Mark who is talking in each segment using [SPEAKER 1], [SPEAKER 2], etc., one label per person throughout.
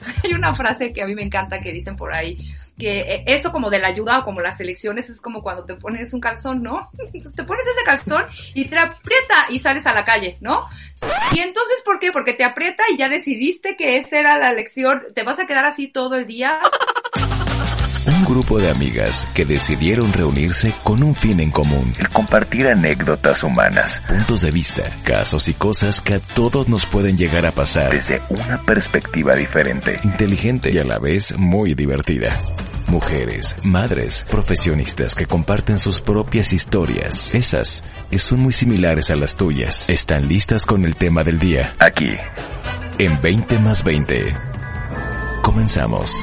[SPEAKER 1] Hay una frase que a mí me encanta que dicen por ahí, que eh, eso como de la ayuda o como las elecciones es como cuando te pones un calzón, ¿no? te pones ese calzón y te aprieta y sales a la calle, ¿no? Y entonces, ¿por qué? Porque te aprieta y ya decidiste que esa era la elección, te vas a quedar así todo el día.
[SPEAKER 2] Un grupo de amigas que decidieron reunirse con un fin en común. El compartir anécdotas humanas, puntos de vista, casos y cosas que a todos nos pueden llegar a pasar desde una perspectiva diferente, inteligente y a la vez muy divertida. Mujeres, madres, profesionistas que comparten sus propias historias. Esas que son muy similares a las tuyas. Están listas con el tema del día. Aquí, en 20 más 20. Comenzamos.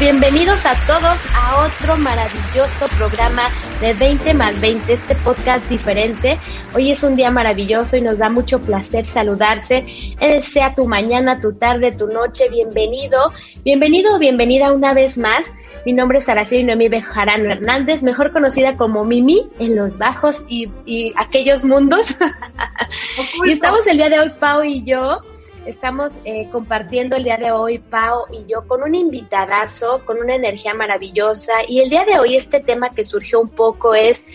[SPEAKER 3] Bienvenidos a todos a otro maravilloso programa de 20 más 20, este podcast diferente. Hoy es un día maravilloso y nos da mucho placer saludarte. Eh, sea tu mañana, tu tarde, tu noche, bienvenido. Bienvenido o bienvenida una vez más. Mi nombre es Araceli Noemí Bejarano Hernández, mejor conocida como Mimi en los bajos y, y aquellos mundos. y estamos el día de hoy, Pau y yo, Estamos eh, compartiendo el día de hoy, Pau y yo, con un invitadazo, con una energía maravillosa. Y el día de hoy este tema que surgió un poco es,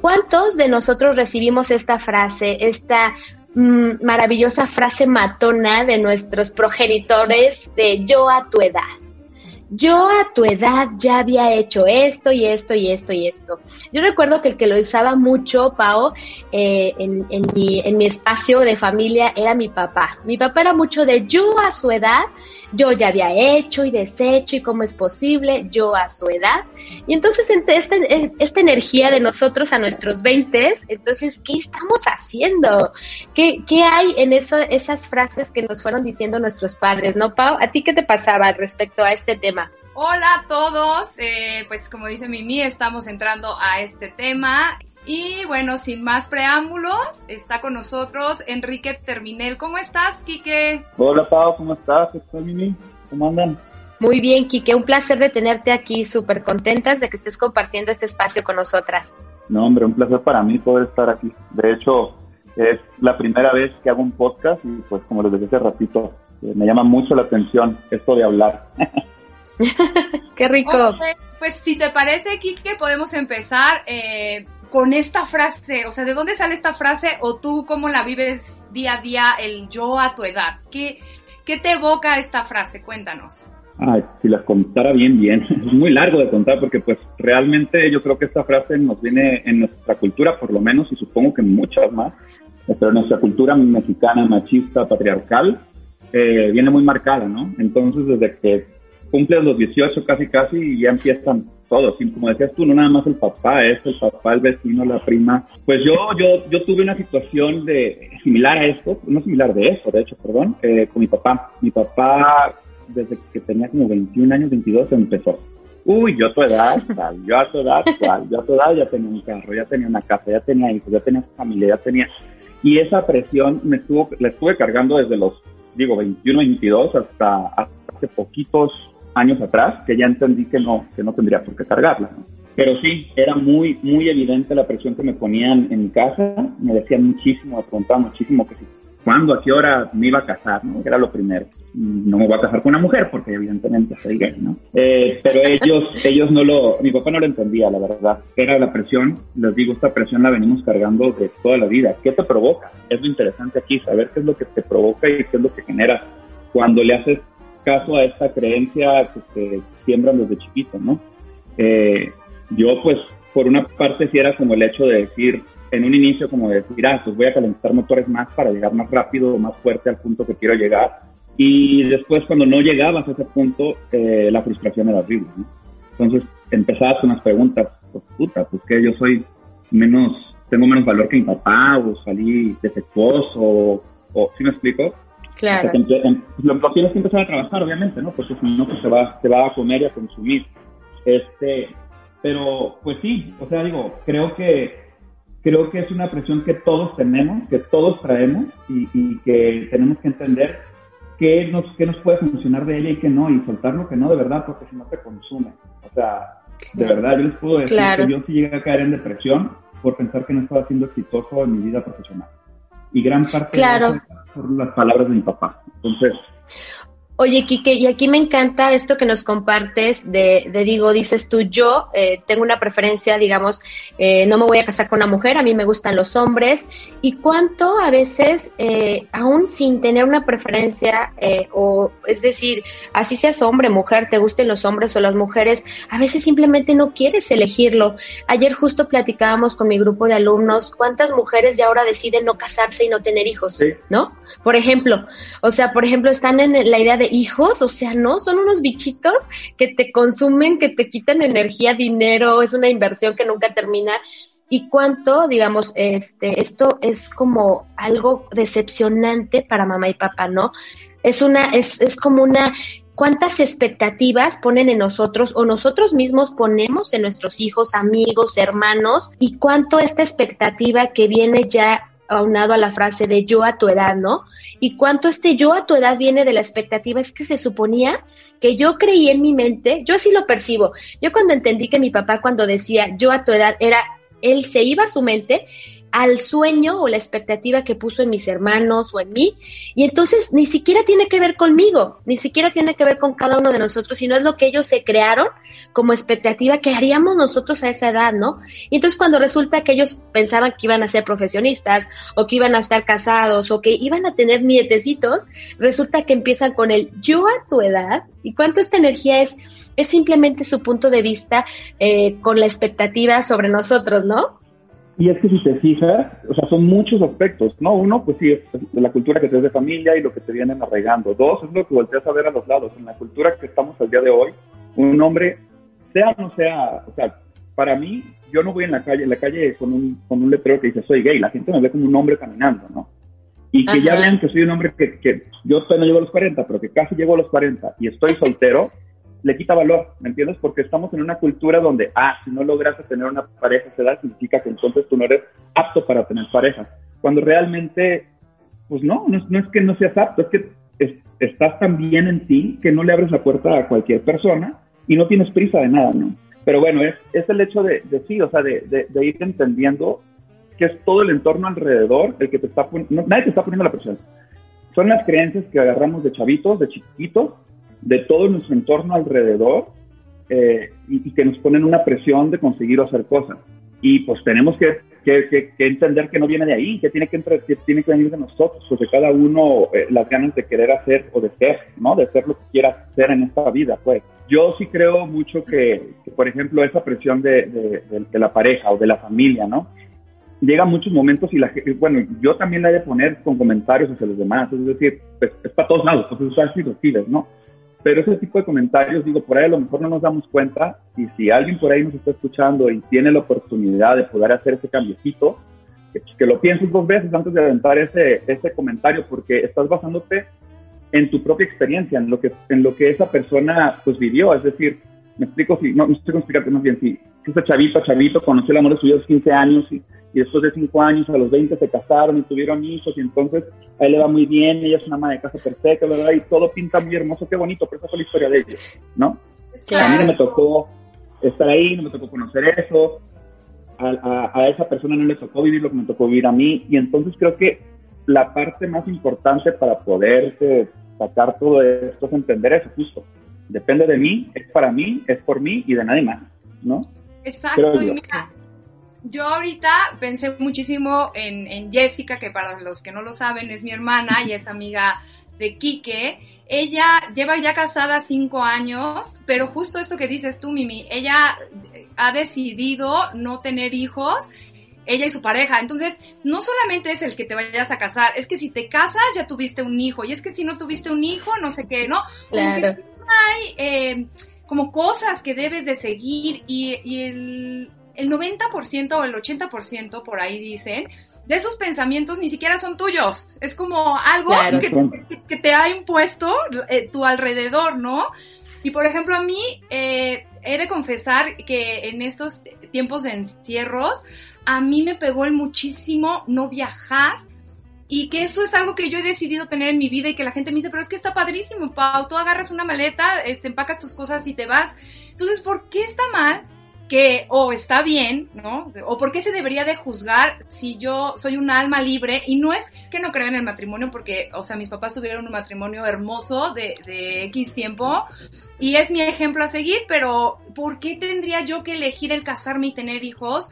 [SPEAKER 3] ¿cuántos de nosotros recibimos esta frase, esta mm, maravillosa frase matona de nuestros progenitores de yo a tu edad? Yo a tu edad ya había hecho esto y esto y esto y esto. Yo recuerdo que el que lo usaba mucho, Pau, eh, en, en, mi, en mi espacio de familia era mi papá. Mi papá era mucho de yo a su edad yo ya había hecho y deshecho y cómo es posible, yo a su edad. Y entonces esta, esta energía de nosotros a nuestros 20, entonces, ¿qué estamos haciendo? ¿Qué, qué hay en eso, esas frases que nos fueron diciendo nuestros padres? ¿No, Pau? ¿A ti qué te pasaba respecto a este tema?
[SPEAKER 1] Hola a todos, eh, pues como dice Mimi, estamos entrando a este tema y bueno, sin más preámbulos, está con nosotros Enrique Terminel. ¿Cómo estás, Quique?
[SPEAKER 4] Hola, Pau, ¿cómo estás? ¿Cómo andan?
[SPEAKER 3] Muy bien, Quique, un placer de tenerte aquí, súper contentas de que estés compartiendo este espacio con nosotras.
[SPEAKER 4] No, hombre, un placer para mí poder estar aquí. De hecho, es la primera vez que hago un podcast y pues como les decía hace ratito, eh, me llama mucho la atención esto de hablar.
[SPEAKER 3] Qué rico.
[SPEAKER 1] pues si te parece, Quique, podemos empezar. Eh, con esta frase? O sea, ¿de dónde sale esta frase o tú cómo la vives día a día el yo a tu edad? ¿Qué, qué te evoca esta frase? Cuéntanos.
[SPEAKER 4] Ay, si la contara bien, bien. Es muy largo de contar porque pues realmente yo creo que esta frase nos viene en nuestra cultura por lo menos y supongo que muchas más, pero nuestra cultura mexicana machista, patriarcal, eh, viene muy marcada, ¿no? Entonces desde que cumples los 18 casi casi ya empiezan todos, como decías tú, no nada más el papá, es el papá, el vecino, la prima. Pues yo, yo, yo tuve una situación de similar a esto, no similar de eso, de hecho, perdón, eh, con mi papá. Mi papá, desde que tenía como 21 años, 22, empezó. Uy, yo a tu edad, yo a tu edad, yo a tu edad ya tenía un carro, ya tenía una casa, ya tenía hijos, ya tenía familia, ya tenía... Y esa presión me estuvo, la estuve cargando desde los, digo, 21, 22 hasta hace poquitos años atrás, que ya entendí que no, que no tendría por qué cargarla. Pero sí, era muy, muy evidente la presión que me ponían en mi casa. Me decían muchísimo, me preguntaban muchísimo que si, cuándo, a qué hora me iba a casar, ¿no? Era lo primero. No me voy a casar con una mujer porque evidentemente soy gay, ¿no? Eh, pero ellos, ellos no lo, mi papá no lo entendía, la verdad. Era la presión, les digo, esta presión la venimos cargando de toda la vida. ¿Qué te provoca? Es lo interesante aquí, saber qué es lo que te provoca y qué es lo que genera cuando le haces caso a esta creencia que se siembran desde chiquito, ¿no? Eh, yo, pues, por una parte sí era como el hecho de decir, en un inicio como de decir, ah, pues voy a calentar motores más para llegar más rápido o más fuerte al punto que quiero llegar. Y después cuando no llegabas a ese punto, eh, la frustración era horrible, ¿no? Entonces empezabas con las preguntas, pues puta, pues que yo soy menos, tengo menos valor que mi papá, o salí defectuoso, o, o ¿sí me explico?
[SPEAKER 3] Claro.
[SPEAKER 4] lo, tienes que empezar a trabajar, obviamente, ¿no? Porque si no, pues se va, se va a comer y a consumir. Este, pero, pues sí, o sea, digo, creo que, creo que es una presión que todos tenemos, que todos traemos y, y que tenemos que entender qué nos, qué nos puede funcionar de ella y qué no, y soltar lo que no de verdad, porque si no te consume. O sea, de verdad, yo les puedo decir que yo sí llegué a caer en depresión por pensar que no estaba siendo exitoso en mi vida profesional. Y gran parte
[SPEAKER 3] claro.
[SPEAKER 4] de por las palabras de mi papá. Entonces,
[SPEAKER 3] Oye, Kike, y aquí me encanta esto que nos compartes de, de digo, dices tú, yo eh, tengo una preferencia, digamos, eh, no me voy a casar con una mujer, a mí me gustan los hombres, y cuánto a veces, eh, aún sin tener una preferencia, eh, o es decir, así seas hombre, mujer, te gusten los hombres o las mujeres, a veces simplemente no quieres elegirlo. Ayer justo platicábamos con mi grupo de alumnos, cuántas mujeres ya ahora deciden no casarse y no tener hijos, ¿no? Por ejemplo, o sea, por ejemplo, están en la idea de hijos, o sea, no, son unos bichitos que te consumen, que te quitan energía, dinero, es una inversión que nunca termina. Y cuánto, digamos, este, esto es como algo decepcionante para mamá y papá, ¿no? Es una, es, es como una, cuántas expectativas ponen en nosotros o nosotros mismos ponemos en nuestros hijos, amigos, hermanos, y cuánto esta expectativa que viene ya aunado a la frase de yo a tu edad, ¿no? Y cuánto este yo a tu edad viene de la expectativa, es que se suponía que yo creí en mi mente, yo así lo percibo. Yo cuando entendí que mi papá cuando decía yo a tu edad era, él se iba a su mente al sueño o la expectativa que puso en mis hermanos o en mí. Y entonces ni siquiera tiene que ver conmigo, ni siquiera tiene que ver con cada uno de nosotros, sino es lo que ellos se crearon como expectativa que haríamos nosotros a esa edad, ¿no? Y entonces cuando resulta que ellos pensaban que iban a ser profesionistas o que iban a estar casados o que iban a tener nietecitos, resulta que empiezan con el yo a tu edad y cuánto esta energía es es simplemente su punto de vista eh, con la expectativa sobre nosotros, ¿no?
[SPEAKER 4] Y es que si te fijas, o sea, son muchos aspectos, ¿no? Uno, pues sí, es de la cultura que te de familia y lo que te vienen arraigando. Dos, es lo que volteas a ver a los lados. En la cultura que estamos al día de hoy, un hombre, sea o no sea, o sea, para mí, yo no voy en la calle, en la calle con un, con un letrero que dice soy gay, la gente me ve como un hombre caminando, ¿no? Y que ya vean que soy un hombre que, que yo todavía no llego a los 40, pero que casi llego a los 40 y estoy soltero, le quita valor, ¿me entiendes? Porque estamos en una cultura donde, ah, si no logras tener una pareja se da, significa que entonces tú no eres apto para tener pareja. Cuando realmente, pues no, no, es que no seas apto, es que estás tan bien en ti que no le abres la puerta a cualquier persona y no tienes prisa de nada, ¿no? Pero bueno, es, es el hecho de, de sí, o sea, de, de, ir entendiendo que es todo el entorno alrededor el que te está poniendo, nadie te está poniendo la presión. Son las creencias que agarramos de chavitos, de chiquitos, de todo nuestro entorno alrededor eh, y, que nos ponen una presión de conseguir o hacer cosas. Y pues tenemos que, que, entender que no viene de ahí, que tiene que, que tiene que venir de nosotros, pues de cada uno eh, las ganas de querer hacer o de ser, ¿no? De ser lo que quiera hacer en esta vida, pues. Yo sí creo mucho que, por ejemplo, esa presión de, de, la pareja o de la familia, ¿no? llega muchos momentos y la bueno, yo también la he de poner con comentarios hacia los demás, es decir, pues, es para todos lados, pues usar recibes, ¿no? Pero ese tipo de comentarios, digo, por ahí a lo mejor no nos damos cuenta y si alguien por ahí nos está escuchando y tiene la oportunidad de poder hacer ese cambiecito, que, que lo pienses dos veces antes de aventar ese, ese comentario porque estás basándote en tu propia experiencia, en lo que, en lo que esa persona pues vivió, es decir, me explico si, no, no estoy explicarte más bien, si, chavito, chavito conoció el amor de su vida a los 15 años y después de cinco años, a los 20 se casaron y tuvieron hijos y entonces a él le va muy bien, ella es una ama de casa perfecta. Y todo pinta muy hermoso, qué bonito, pero esa fue la historia de ellos, ¿no? A mí no me tocó estar ahí, no me tocó conocer eso, a, a, esa persona no le tocó vivir lo que me tocó vivir a mí y entonces creo que la parte más importante para poder sacar todo esto es entender eso justo. Depende de mí, es para mí, es por mí y de nadie más, ¿no?
[SPEAKER 1] Exacto, y mira, yo ahorita pensé muchísimo en, Jessica, que para los que no lo saben es mi hermana y es amiga de Quique. Ella lleva ya casada cinco años, pero justo esto que dices tú, Mimi, ella ha decidido no tener hijos, ella y su pareja. Entonces, no solamente es el que te vayas a casar, es que si te casas ya tuviste un hijo, y es que si no tuviste un hijo, no sé qué, ¿no? Como que hay eh, como cosas que debes de seguir y, y el, el 90% o el 80% por ahí dicen, de esos pensamientos ni siquiera son tuyos. Es como algo que, te ha impuesto eh, tu alrededor, ¿no? Y por ejemplo, a mí eh, he de confesar que en estos tiempos de encierros, a mí me pegó el muchísimo no viajar y que eso es algo que yo he decidido tener en mi vida y que la gente me dice, pero es que está padrísimo, Pau, tú agarras una maleta, este, empacas tus cosas y te vas. Entonces, ¿por qué está mal que o está bien, ¿no? O por qué se debería de juzgar si yo soy un alma libre y no es que no crea en el matrimonio porque, o sea, mis papás tuvieron un matrimonio hermoso de, de X tiempo y es mi ejemplo a seguir, pero ¿por qué tendría yo que elegir el casarme y tener hijos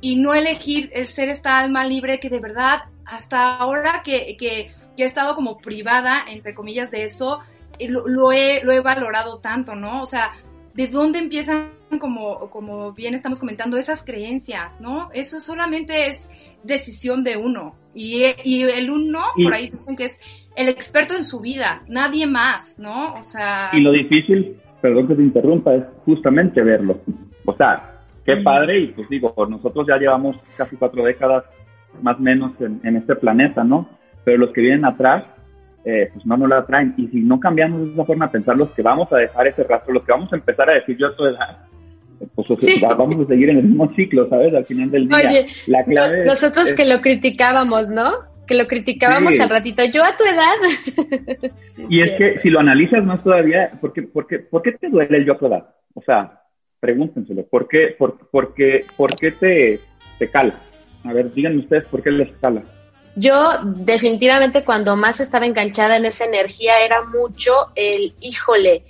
[SPEAKER 1] y no elegir el ser esta alma libre que de verdad hasta ahora que, que, que he estado como privada, entre comillas, de eso, eh, lo, lo, he, lo he valorado tanto, ¿no? O sea, ¿de dónde empiezan como, como bien estamos comentando, esas creencias, ¿no? Eso solamente es decisión de uno. Y, y el uno, por ahí dicen que es el experto en su vida, nadie más, ¿no? O sea...
[SPEAKER 4] Y lo difícil, perdón que te interrumpa, es justamente verlo. O sea, qué padre, y pues digo, nosotros ya llevamos casi cuatro décadas más o menos en, en este planeta, ¿no? Pero los que vienen atrás, eh, pues no nos la traen. Y si no cambiamos esa forma de pensar, los que vamos a dejar ese rastro, los que vamos a empezar a decir yo a tu edad, pues vamos a seguir en el mismo ciclo, ¿sabes? Al final del día.
[SPEAKER 3] Oye, la clave nosotros que lo criticábamos, ¿no? Que lo criticábamos al ratito, yo a tu edad.
[SPEAKER 4] y es que si lo analizas más todavía, ¿por qué, por, qué, ¿por qué te duele el yo a tu edad? O sea, pregúntenselo, ¿por qué, por, por qué, por qué te, te cala? A ver, díganme ustedes por qué les cala.
[SPEAKER 3] Yo definitivamente cuando más estaba enganchada en esa energía era mucho el, híjole,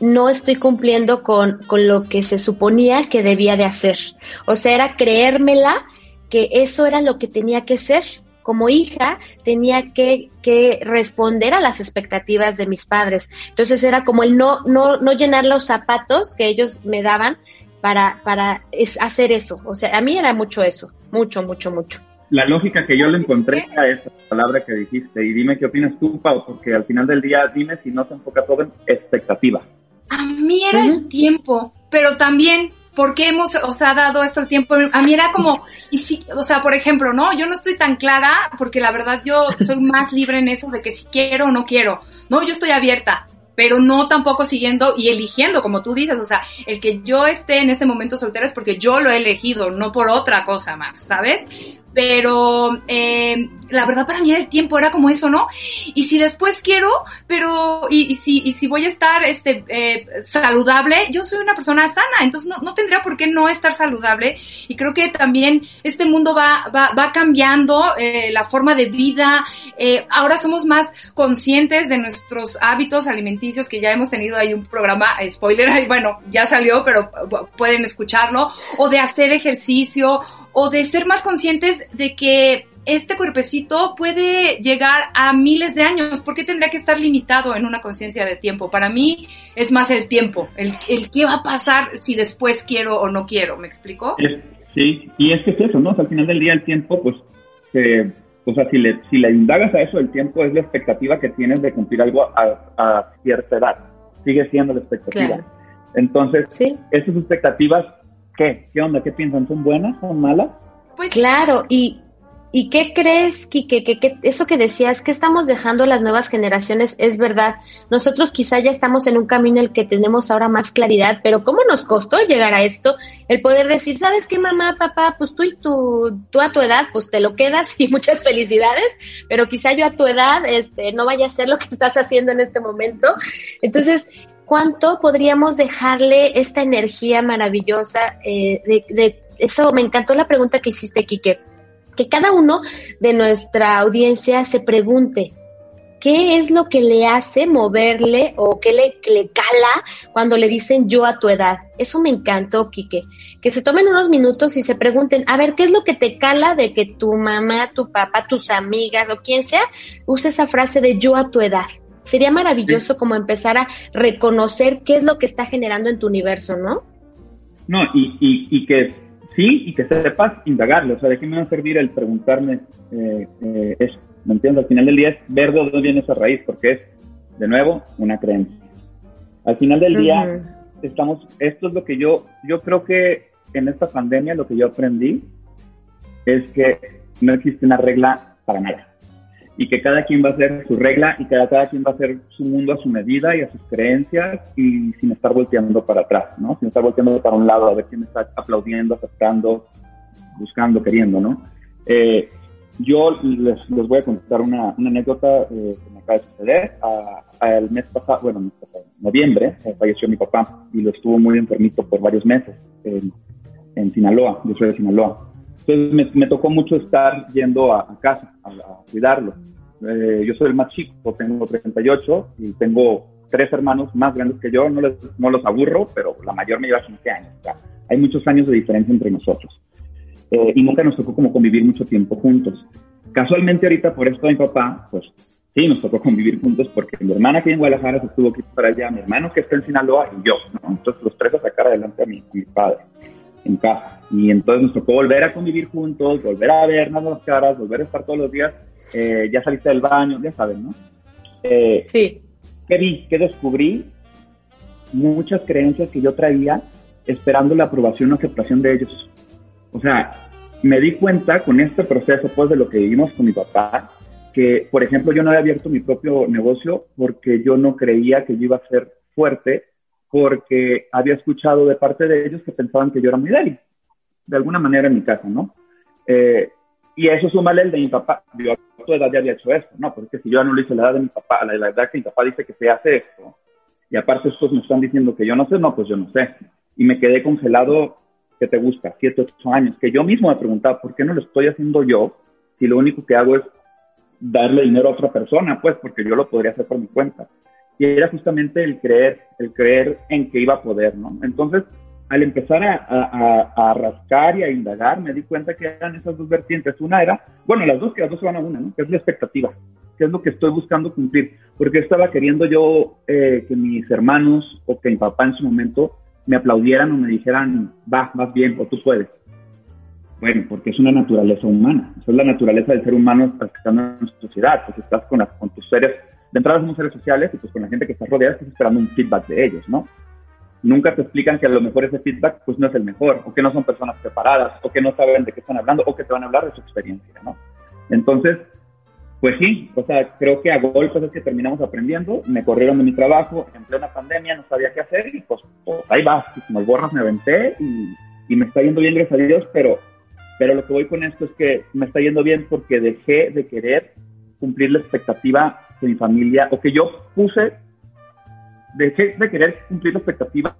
[SPEAKER 3] no estoy cumpliendo con, con lo que se suponía que debía de hacer. O sea, era creérmela que eso era lo que tenía que ser. Como hija tenía que, que responder a las expectativas de mis padres. Entonces era como el no, no, no llenar los zapatos que ellos me daban para, para hacer eso. O sea, a mí era mucho eso, mucho, mucho, mucho.
[SPEAKER 4] La lógica que yo le encontré a esa palabra que dijiste, y dime qué opinas tú, Pau, porque al final del día dime si no se enfoca todo en expectativa.
[SPEAKER 1] A mí era el tiempo, pero también porque hemos, os ha dado esto el tiempo. A mí era como, y si, o sea, por ejemplo, ¿no? Yo no estoy tan clara porque la verdad yo soy más libre en eso de que si quiero o no quiero. No, yo estoy abierta, pero no tampoco siguiendo y eligiendo, como tú dices, o sea, el que yo esté en este momento soltera es porque yo lo he elegido, no por otra cosa más, ¿sabes? Pero eh, la verdad para mí el tiempo era como eso, ¿no? Y si después quiero, pero y, si y si voy a estar este eh, saludable, yo soy una persona sana, entonces no, no tendría por qué no estar saludable y creo que también este mundo va va, va cambiando eh, la forma de vida, eh, ahora somos más conscientes de nuestros hábitos alimenticios que ya hemos tenido ahí un programa spoiler, ahí bueno ya salió, pero pueden escucharlo o de hacer ejercicio o de ser más conscientes de que este cuerpecito puede llegar a miles de años. ¿Por qué tendría que estar limitado en una conciencia de tiempo? Para mí es más el tiempo, el, el qué va a pasar si después quiero o no quiero. ¿Me explico?
[SPEAKER 4] sí, y es que es eso, ¿no? al final del día el tiempo, pues, o sea, si le, si le indagas a eso, el tiempo es la expectativa que tienes de cumplir algo a, cierta edad. Sigue siendo la expectativa. Entonces, esas expectativas ¿Qué? ¿Qué onda? ¿Qué piensan? ¿Son buenas? ¿Son malas?
[SPEAKER 3] Pues claro, y, ¿y qué crees, Kike? Que, que, eso que decías, que estamos dejando a las nuevas generaciones, es verdad. Nosotros quizá ya estamos en un camino en el que tenemos ahora más claridad, pero ¿cómo nos costó llegar a esto? El poder decir, ¿sabes qué, mamá, papá? Pues tú y tu, tú a tu edad, pues te lo quedas y muchas felicidades, pero quizá yo a tu edad, este, no vaya a ser lo que estás haciendo en este momento. Entonces, ¿Cuánto podríamos dejarle esta energía maravillosa? Eh, de, eso me encantó la pregunta que hiciste, Quique. Que cada uno de nuestra audiencia se pregunte, ¿qué es lo que le hace moverle o qué le, cala cuando le dicen yo a tu edad? Eso me encantó, Quique. Que se tomen unos minutos y se pregunten, a ver, ¿qué es lo que te cala de que tu mamá, tu papá, tus amigas o quien sea use esa frase de yo a tu edad? Sería maravilloso como empezar a reconocer qué es lo que está generando en tu universo, ¿no?
[SPEAKER 4] No, y, y, que sí, y que sepas indagarlo. O sea, ¿de qué me va a servir el preguntarme eh, eh, eso? ¿Me entiendes? Al final del día es ver de dónde viene esa raíz, porque es, de nuevo, una creencia. Al final del día, estamos, esto es lo que yo, yo creo que en esta pandemia lo que yo aprendí es que no existe una regla para nada. Y que cada quien va a hacer su regla y cada, cada quien va a hacer su mundo a su medida y a sus creencias y sin estar volteando para atrás, ¿no? Sin estar volteando para un lado a ver quién está aplaudiendo, aceptando, buscando, queriendo, ¿no? Eh, yo les, les, voy a contar una, una anécdota eh, que me acaba de suceder. el mes pasado, bueno, en noviembre, eh, falleció mi papá y lo estuvo muy enfermito por varios meses en, en Sinaloa. Yo soy de Sinaloa. Entonces me, me tocó mucho estar yendo a, casa a, cuidarlo. Eh, yo soy el más chico, tengo 38 y tengo tres hermanos más grandes que yo. No, les, no los aburro, pero la mayor me lleva 15 años. Hay muchos años de diferencia entre nosotros. Eh, y nunca nos tocó como convivir mucho tiempo juntos. Casualmente ahorita por esto mi papá, pues sí, nos tocó convivir juntos porque mi hermana que en Guadalajara se estuvo aquí para allá, mi hermano que está en Sinaloa y yo, ¿no? Entonces los tres a sacar adelante a mi, mi padre en casa. Y entonces nos tocó volver a convivir juntos, volver a vernos las caras, volver a estar todos los días. Eh, ya saliste del baño, ya saben, ¿no?
[SPEAKER 3] Eh, sí.
[SPEAKER 4] ¿Qué vi? ¿Qué descubrí? Muchas creencias que yo traía esperando la aprobación o aceptación de ellos. O sea, me di cuenta con este proceso, pues, de lo que vivimos con mi papá, que, por ejemplo, yo no había abierto mi propio negocio porque yo no creía que yo iba a ser fuerte, porque había escuchado de parte de ellos que pensaban que yo era muy débil, de alguna manera en mi casa, ¿no? Eh, y eso súmale el de mi papá. Yo a tu edad ya había hecho esto, ¿no? Porque si yo no lo hice la edad de mi papá, la, la edad que mi papá dice que se hace esto, y aparte estos me están diciendo que yo no sé, no, pues yo no sé. Y me quedé congelado ¿qué te gusta? Siete, ocho años, que yo mismo me preguntaba, ¿por qué no lo estoy haciendo yo si lo único que hago es darle dinero a otra persona? Pues porque yo lo podría hacer por mi cuenta. Y era justamente el creer, el creer en que iba a poder, ¿no? Entonces, al empezar a, a, rascar y a indagar, me di cuenta que eran esas dos vertientes. Una era, bueno, las dos, que las dos se van a una, ¿no? Que es la expectativa, que es lo que estoy buscando cumplir. Porque estaba queriendo yo eh, que mis hermanos o que mi papá en su momento me aplaudieran o me dijeran, va, vas bien, o tú puedes. Bueno, porque es una naturaleza humana. Esa es la naturaleza del ser humano estando en sociedad. Pues estás con, con tus seres, de entrada somos seres sociales y pues con la gente que estás rodeada estás esperando un feedback de ellos, ¿no? Nunca te explican que a lo mejor ese feedback pues no es el mejor, o que no son personas preparadas, o que no saben de qué están hablando, o que te van a hablar de su experiencia, ¿no? Entonces, pues sí, o sea, creo que a golpes es que terminamos aprendiendo. Me corrieron de mi trabajo en plena pandemia, no sabía qué hacer y pues, pues ahí va, como el borras me aventé y, y, me está yendo bien, gracias a Dios, pero, pero lo que voy con esto es que me está yendo bien porque dejé de querer cumplir la expectativa de mi familia o que yo puse, dejé de querer cumplir la expectativa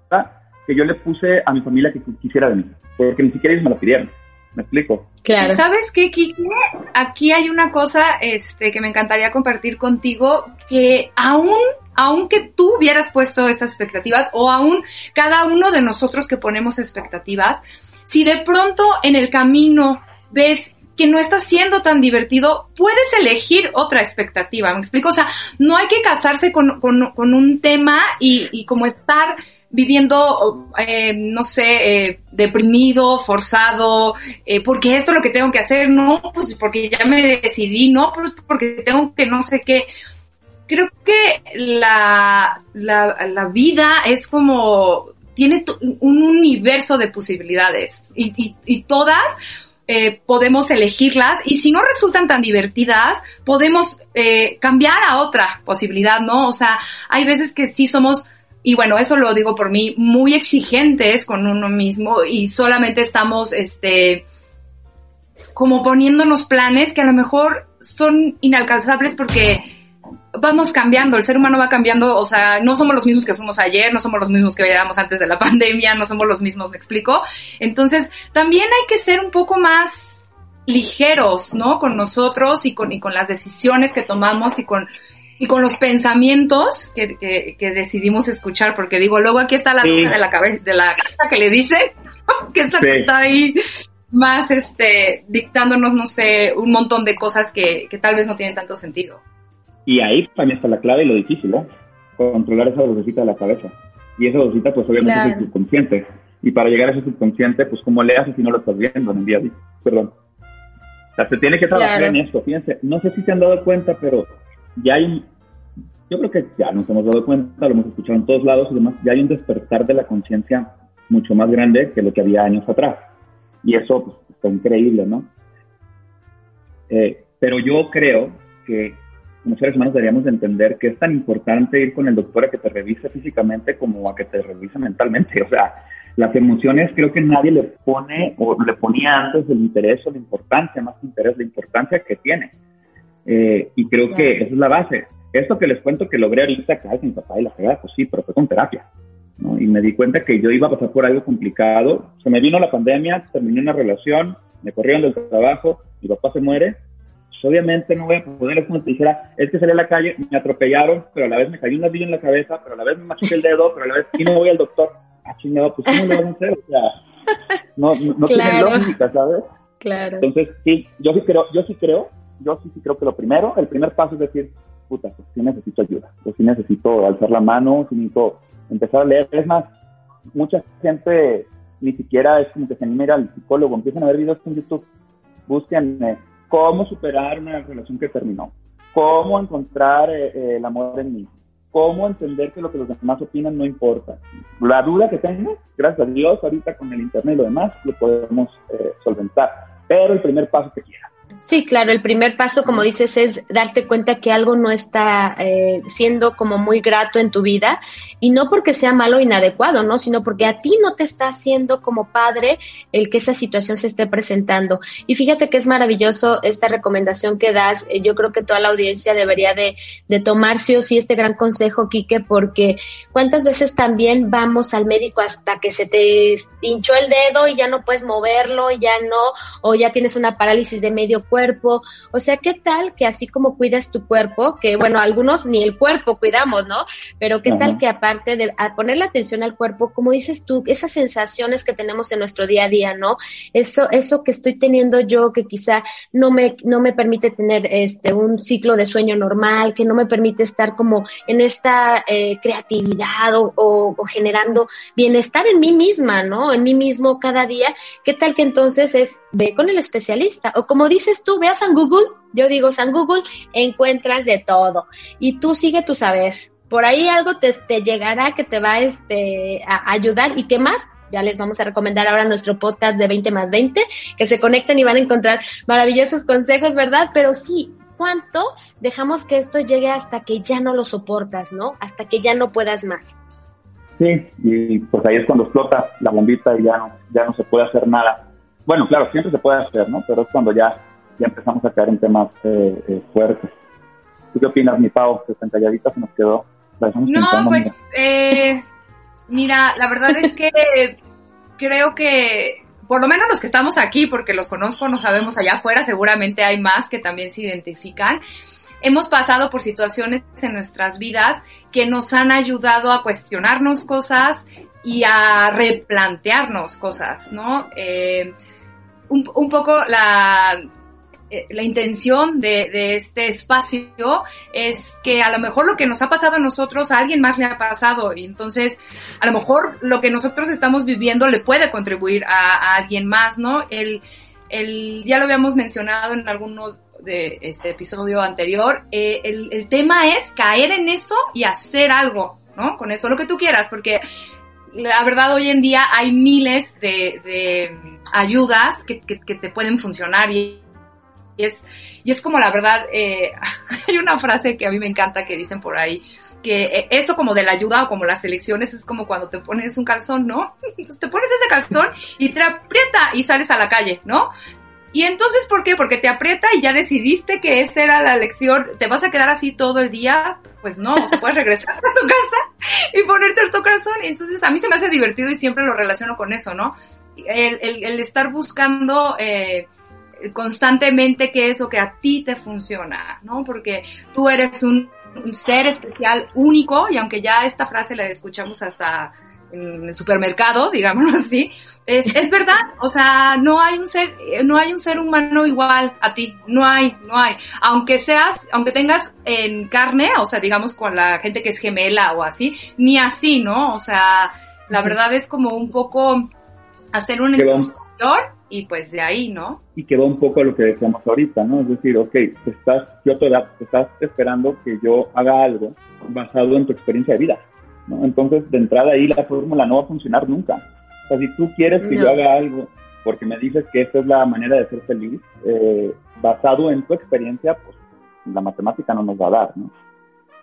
[SPEAKER 4] que yo le puse a mi familia que quisiera de mí, porque ni siquiera ellos me la pidieron. ¿Me explico?
[SPEAKER 1] Claro. ¿Sabes qué, Kiki? Aquí hay una cosa este, que me encantaría compartir contigo, que aún, aunque tú hubieras puesto estas expectativas, o aún cada uno de nosotros que ponemos expectativas, si de pronto en el camino ves que no está siendo tan divertido, puedes elegir otra expectativa. ¿Me explico? O sea, no hay que casarse con, con, un tema y, como estar viviendo, eh, no sé, eh, deprimido, forzado, eh, porque esto es lo que tengo que hacer, no, pues porque ya me decidí, no, pues porque tengo que no sé qué. Creo que la, la, la vida es como, tiene un universo de posibilidades y, y, y todas eh, podemos elegirlas y si no resultan tan divertidas, podemos eh, cambiar a otra posibilidad, ¿no? O sea, hay veces que sí somos y bueno, eso lo digo por mí, muy exigentes con uno mismo y solamente estamos, este, como poniéndonos planes que a lo mejor son inalcanzables porque vamos cambiando, el ser humano va cambiando, o sea, no somos los mismos que fuimos ayer, no somos los mismos que éramos antes de la pandemia, no somos los mismos, me explico. Entonces, también hay que ser un poco más ligeros, ¿no? Con nosotros y con, y con las decisiones que tomamos y con, y con los pensamientos que, que, decidimos escuchar, porque digo, luego aquí está la de la cabeza, de la cabeza que le dicen, que es la que está ahí más este dictándonos, no sé, un montón de cosas que, que tal vez no tienen tanto sentido.
[SPEAKER 4] Y ahí también está la clave y lo difícil, ¿no? Controlar esa vocecita de la cabeza. Y esa vocecita, pues obviamente es el subconsciente. Y para llegar a ese subconsciente, pues como le haces si no lo estás viendo en el día a día? Perdón. O sea, se tiene que trabajar en esto. Fíjense, no sé si se han dado cuenta, pero ya hay yo creo que ya nos hemos dado cuenta, lo hemos escuchado en todos lados y demás, ya hay un despertar de la conciencia mucho más grande que lo que había años atrás. Y eso pues, está increíble, ¿no? Eh, pero yo creo que como seres humanos deberíamos de entender que es tan importante ir con el doctor a que te revise físicamente como a que te revise mentalmente. O sea, las emociones creo que nadie le pone o le ponía antes el interés o la importancia, más que interés, la importancia que tiene. Eh, y creo que esa es la base. Esto que les cuento que logré ahorita, que mi papá y la fregada, pues sí, pero fue con terapia. ¿no? Y me di cuenta que yo iba a pasar por algo complicado. Se me vino la pandemia, terminé una relación, me corrieron del trabajo, mi papá se muere. Pues obviamente no voy a poder, es como te dijera, es que salí a la calle, me atropellaron, pero a la vez me cayó un ladrillo en la cabeza, pero a la vez me machuqué el dedo, pero a la vez y no voy al doctor. Ah, chingado, pues ¿cómo lo van a hacer? O sea, no, no, tiene lógica, ¿sabes?
[SPEAKER 3] Claro.
[SPEAKER 4] Entonces, sí, yo sí creo, yo sí creo, yo sí, sí creo que lo primero, el primer paso es decir, puta, pues sí necesito ayuda, pues sí necesito alzar la mano, sí necesito empezar a leer. Es más, mucha gente ni siquiera es como que se anima al psicólogo, empiezan a ver videos en YouTube, busquen eh, cómo superar una relación que terminó, cómo encontrar eh, eh, el amor en mí, cómo entender que lo que los demás opinan no importa. La duda que tengas, gracias a Dios, ahorita con el internet y lo demás, lo podemos solventar. Pero el primer paso que quieras
[SPEAKER 3] Sí, claro, el primer paso, como dices, es darte cuenta que algo no está eh, siendo como muy grato en tu vida y no porque sea malo o inadecuado, ¿no? Sino porque a ti no te está haciendo como padre el que esa situación se esté presentando. Y fíjate que es maravilloso esta recomendación que das. Eh, yo creo que toda la audiencia debería de, de tomar sí o sí este gran consejo, Quique, porque cuántas veces también vamos al médico hasta que se te hinchó el dedo y ya no puedes moverlo, y ya no, o ya tienes una parálisis de medio cuerpo. O sea, ¿qué tal que así como cuidas tu cuerpo, que bueno, algunos ni el cuerpo cuidamos, ¿no? Pero ¿qué tal que aparte de poner la atención al cuerpo, como dices tú, esas sensaciones que tenemos en nuestro día a día, ¿no? Eso, eso que estoy teniendo yo, que quizá no me, no me permite tener este, un ciclo de sueño normal, que no me permite estar como en esta eh, creatividad o, o generando bienestar en mí misma, ¿no? En mí mismo cada día. ¿Qué tal que entonces es, ve con el especialista? O como dices tú, ve a San Google, yo digo San Google, encuentras de todo. Y tú sigue tu saber. Por ahí algo te, llegará que te va este, a ayudar. ¿Y qué más? ya les vamos a recomendar ahora nuestro podcast de 20 más 20, que se conecten y van a encontrar maravillosos consejos, ¿verdad? Pero sí, ¿cuánto dejamos que esto llegue hasta que ya no lo soportas, ¿no? Hasta que ya no puedas más.
[SPEAKER 4] Sí, y pues ahí es cuando explota la bombita y ya no, ya no se puede hacer nada. Bueno, claro, siempre se puede hacer, ¿no? Pero es cuando ya ya empezamos a caer en temas eh, eh, fuertes. ¿Tú qué opinas, mi Pau? Que tan calladita se nos quedó.
[SPEAKER 1] No, pues, eh, mira, la verdad es que creo que, por lo menos los que estamos aquí, porque los conozco, no sabemos allá afuera, seguramente hay más que también se identifican. Hemos pasado por situaciones en nuestras vidas que nos han ayudado a cuestionarnos cosas y a replantearnos cosas, ¿no? un, un poco la, eh, la intención de, este espacio es que a lo mejor lo que nos ha pasado a nosotros a alguien más le ha pasado y entonces a lo mejor lo que nosotros estamos viviendo le puede contribuir a, alguien más, ¿no? El, el, ya lo habíamos mencionado en alguno de este episodio anterior, eh, el, tema es caer en eso y hacer algo, ¿no? Con eso, lo que tú quieras, porque la verdad hoy en día hay miles de, ayudas que, que, te pueden funcionar y y es, y es como la verdad, eh, hay una frase que a mí me encanta que dicen por ahí, que eh, eso como de la ayuda o como las elecciones es como cuando te pones un calzón, ¿no? te pones ese calzón y te aprieta y sales a la calle, ¿no? Y entonces, ¿por qué? Porque te aprieta y ya decidiste que esa era la elección. ¿Te vas a quedar así todo el día? Pues no, o se puedes regresar a tu casa y ponerte el calzón. Y entonces a mí se me hace divertido y siempre lo relaciono con eso, ¿no? El, el, el estar buscando eh, constantemente qué es lo que a ti te funciona, ¿no? Porque tú eres un, ser especial, único, y aunque ya esta frase la escuchamos hasta en el supermercado, digámoslo así, es, es verdad, o sea, no hay un ser, no hay un ser humano igual a ti, no hay, no hay, aunque seas, aunque tengas en carne, o sea, digamos con la gente que es gemela o así, ni así, ¿no? O sea, la verdad es como un poco hacer una introspección y pues de ahí, ¿no?
[SPEAKER 4] Y quedó un poco a lo que decíamos ahorita, ¿no? Es decir, ok, estás, yo te, estás esperando que yo haga algo basado en tu experiencia de vida, ¿no? Entonces, de entrada ahí la fórmula no va a funcionar nunca. O sea, si tú quieres que yo haga algo porque me dices que esta es la manera de ser feliz, eh, basado en tu experiencia, pues la matemática no nos va a dar, ¿no?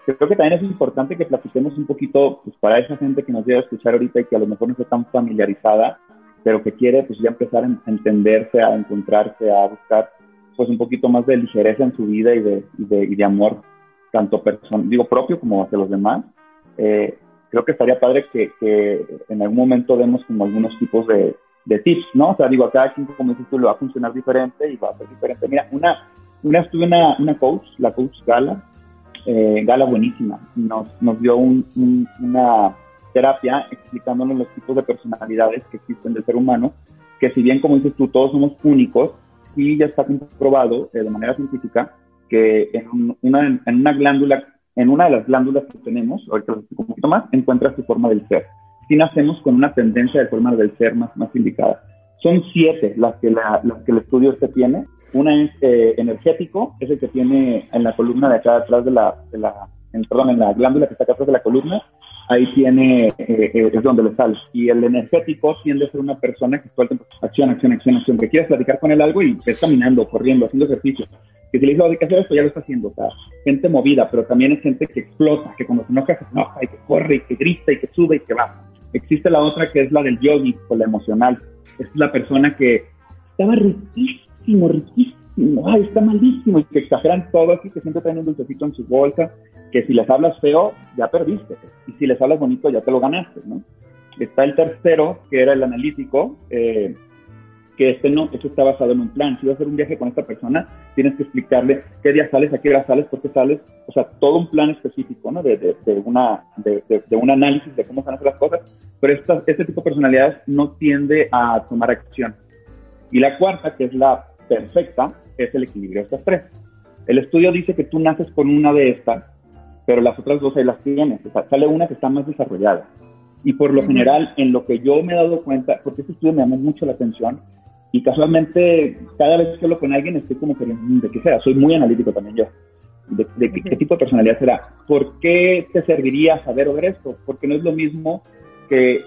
[SPEAKER 4] Creo que también es importante que platiquemos un poquito, pues para esa gente que nos llega a escuchar ahorita y que a lo mejor no está tan familiarizada, pero que quiere pues ya empezar a entenderse, a encontrarse, a buscar pues un poquito más de ligereza en su vida y de, y de, y de amor, tanto digo propio como hacia los demás. Eh, creo que estaría padre que, que, en algún momento demos como algunos tipos de, de tips, ¿no? O sea, digo, a cada quien, como dices tú, le va a funcionar diferente y va a ser diferente. Mira, una, una estuve una, una coach, la coach Gala, eh, Gala buenísima, nos, nos dio un, una terapia explicándonos los tipos de personalidades que existen del ser humano, que si bien, como dices tú, todos somos únicos, sí ya está comprobado eh, de manera científica que en una, en una glándula, en una de las glándulas que tenemos, ahorita lo explico un poquito más, encuentras tu forma del ser. Si nacemos con una tendencia de forma del ser más, más indicada. Son siete las que, la, las que el estudio este tiene. Una es eh, energético, es el que tiene en la columna de acá atrás de la, de la en, perdón, en la glándula que está acá atrás de la columna, ahí tiene, eh, eh, es donde le sale. Y el energético tiende a ser una persona que todo el tiempo, acción, acción, acción, acción, que quieres platicar con él algo y ves caminando, corriendo, haciendo ejercicio. Que si le dices, hay que hacer esto, ya lo está haciendo. O sea, gente movida, pero también es gente que explota, que cuando se enoja, se enoja y que corre y que grita y que sube y que va. Existe la otra que es la del yogi, o la emocional. Es la persona que estaba riquísimo, riquísimo, ay, está malísimo, y que exageran todo así, que siempre traen un dulcecito en su bolsa, que si les hablas feo, ya perdiste, y si les hablas bonito, ya te lo ganaste, ¿no? Está el tercero, que era el analítico, eh, que este no, esto está basado en un plan. Si vas a hacer un viaje con esta persona, tienes que explicarle qué día sales, a qué hora sales, por qué sales, o sea, todo un plan específico, ¿no? De, de, de una, de, de, un análisis de cómo van a hacer las cosas, pero esta, este tipo de personalidades no tiende a tomar acción. Y la cuarta, que es la perfecta, es el equilibrio de estas tres. El estudio dice que tú naces con una de estas, pero las otras dos ahí las tienes, o sea, sale una que está más desarrollada. Y por lo general, en lo que yo me he dado cuenta, porque este estudio me llamó mucho la atención, y casualmente, cada vez que hablo con alguien, estoy como queriendo, mm, ¿de qué será? Soy muy analítico también yo. ¿De, qué, tipo de personalidad será? ¿Por qué te serviría saber o ver esto? Porque no es lo mismo que,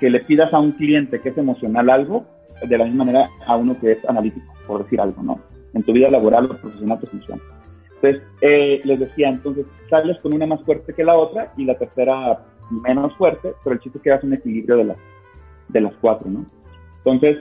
[SPEAKER 4] que le pidas a un cliente que es emocional algo, de la misma manera a uno que es analítico, por decir algo, ¿no? En tu vida laboral o profesional te funciona. Entonces, eh, les decía, entonces, sales con una más fuerte que la otra y la tercera menos fuerte, pero el chiste es que hagas un equilibrio de las, de las cuatro, ¿no? Entonces,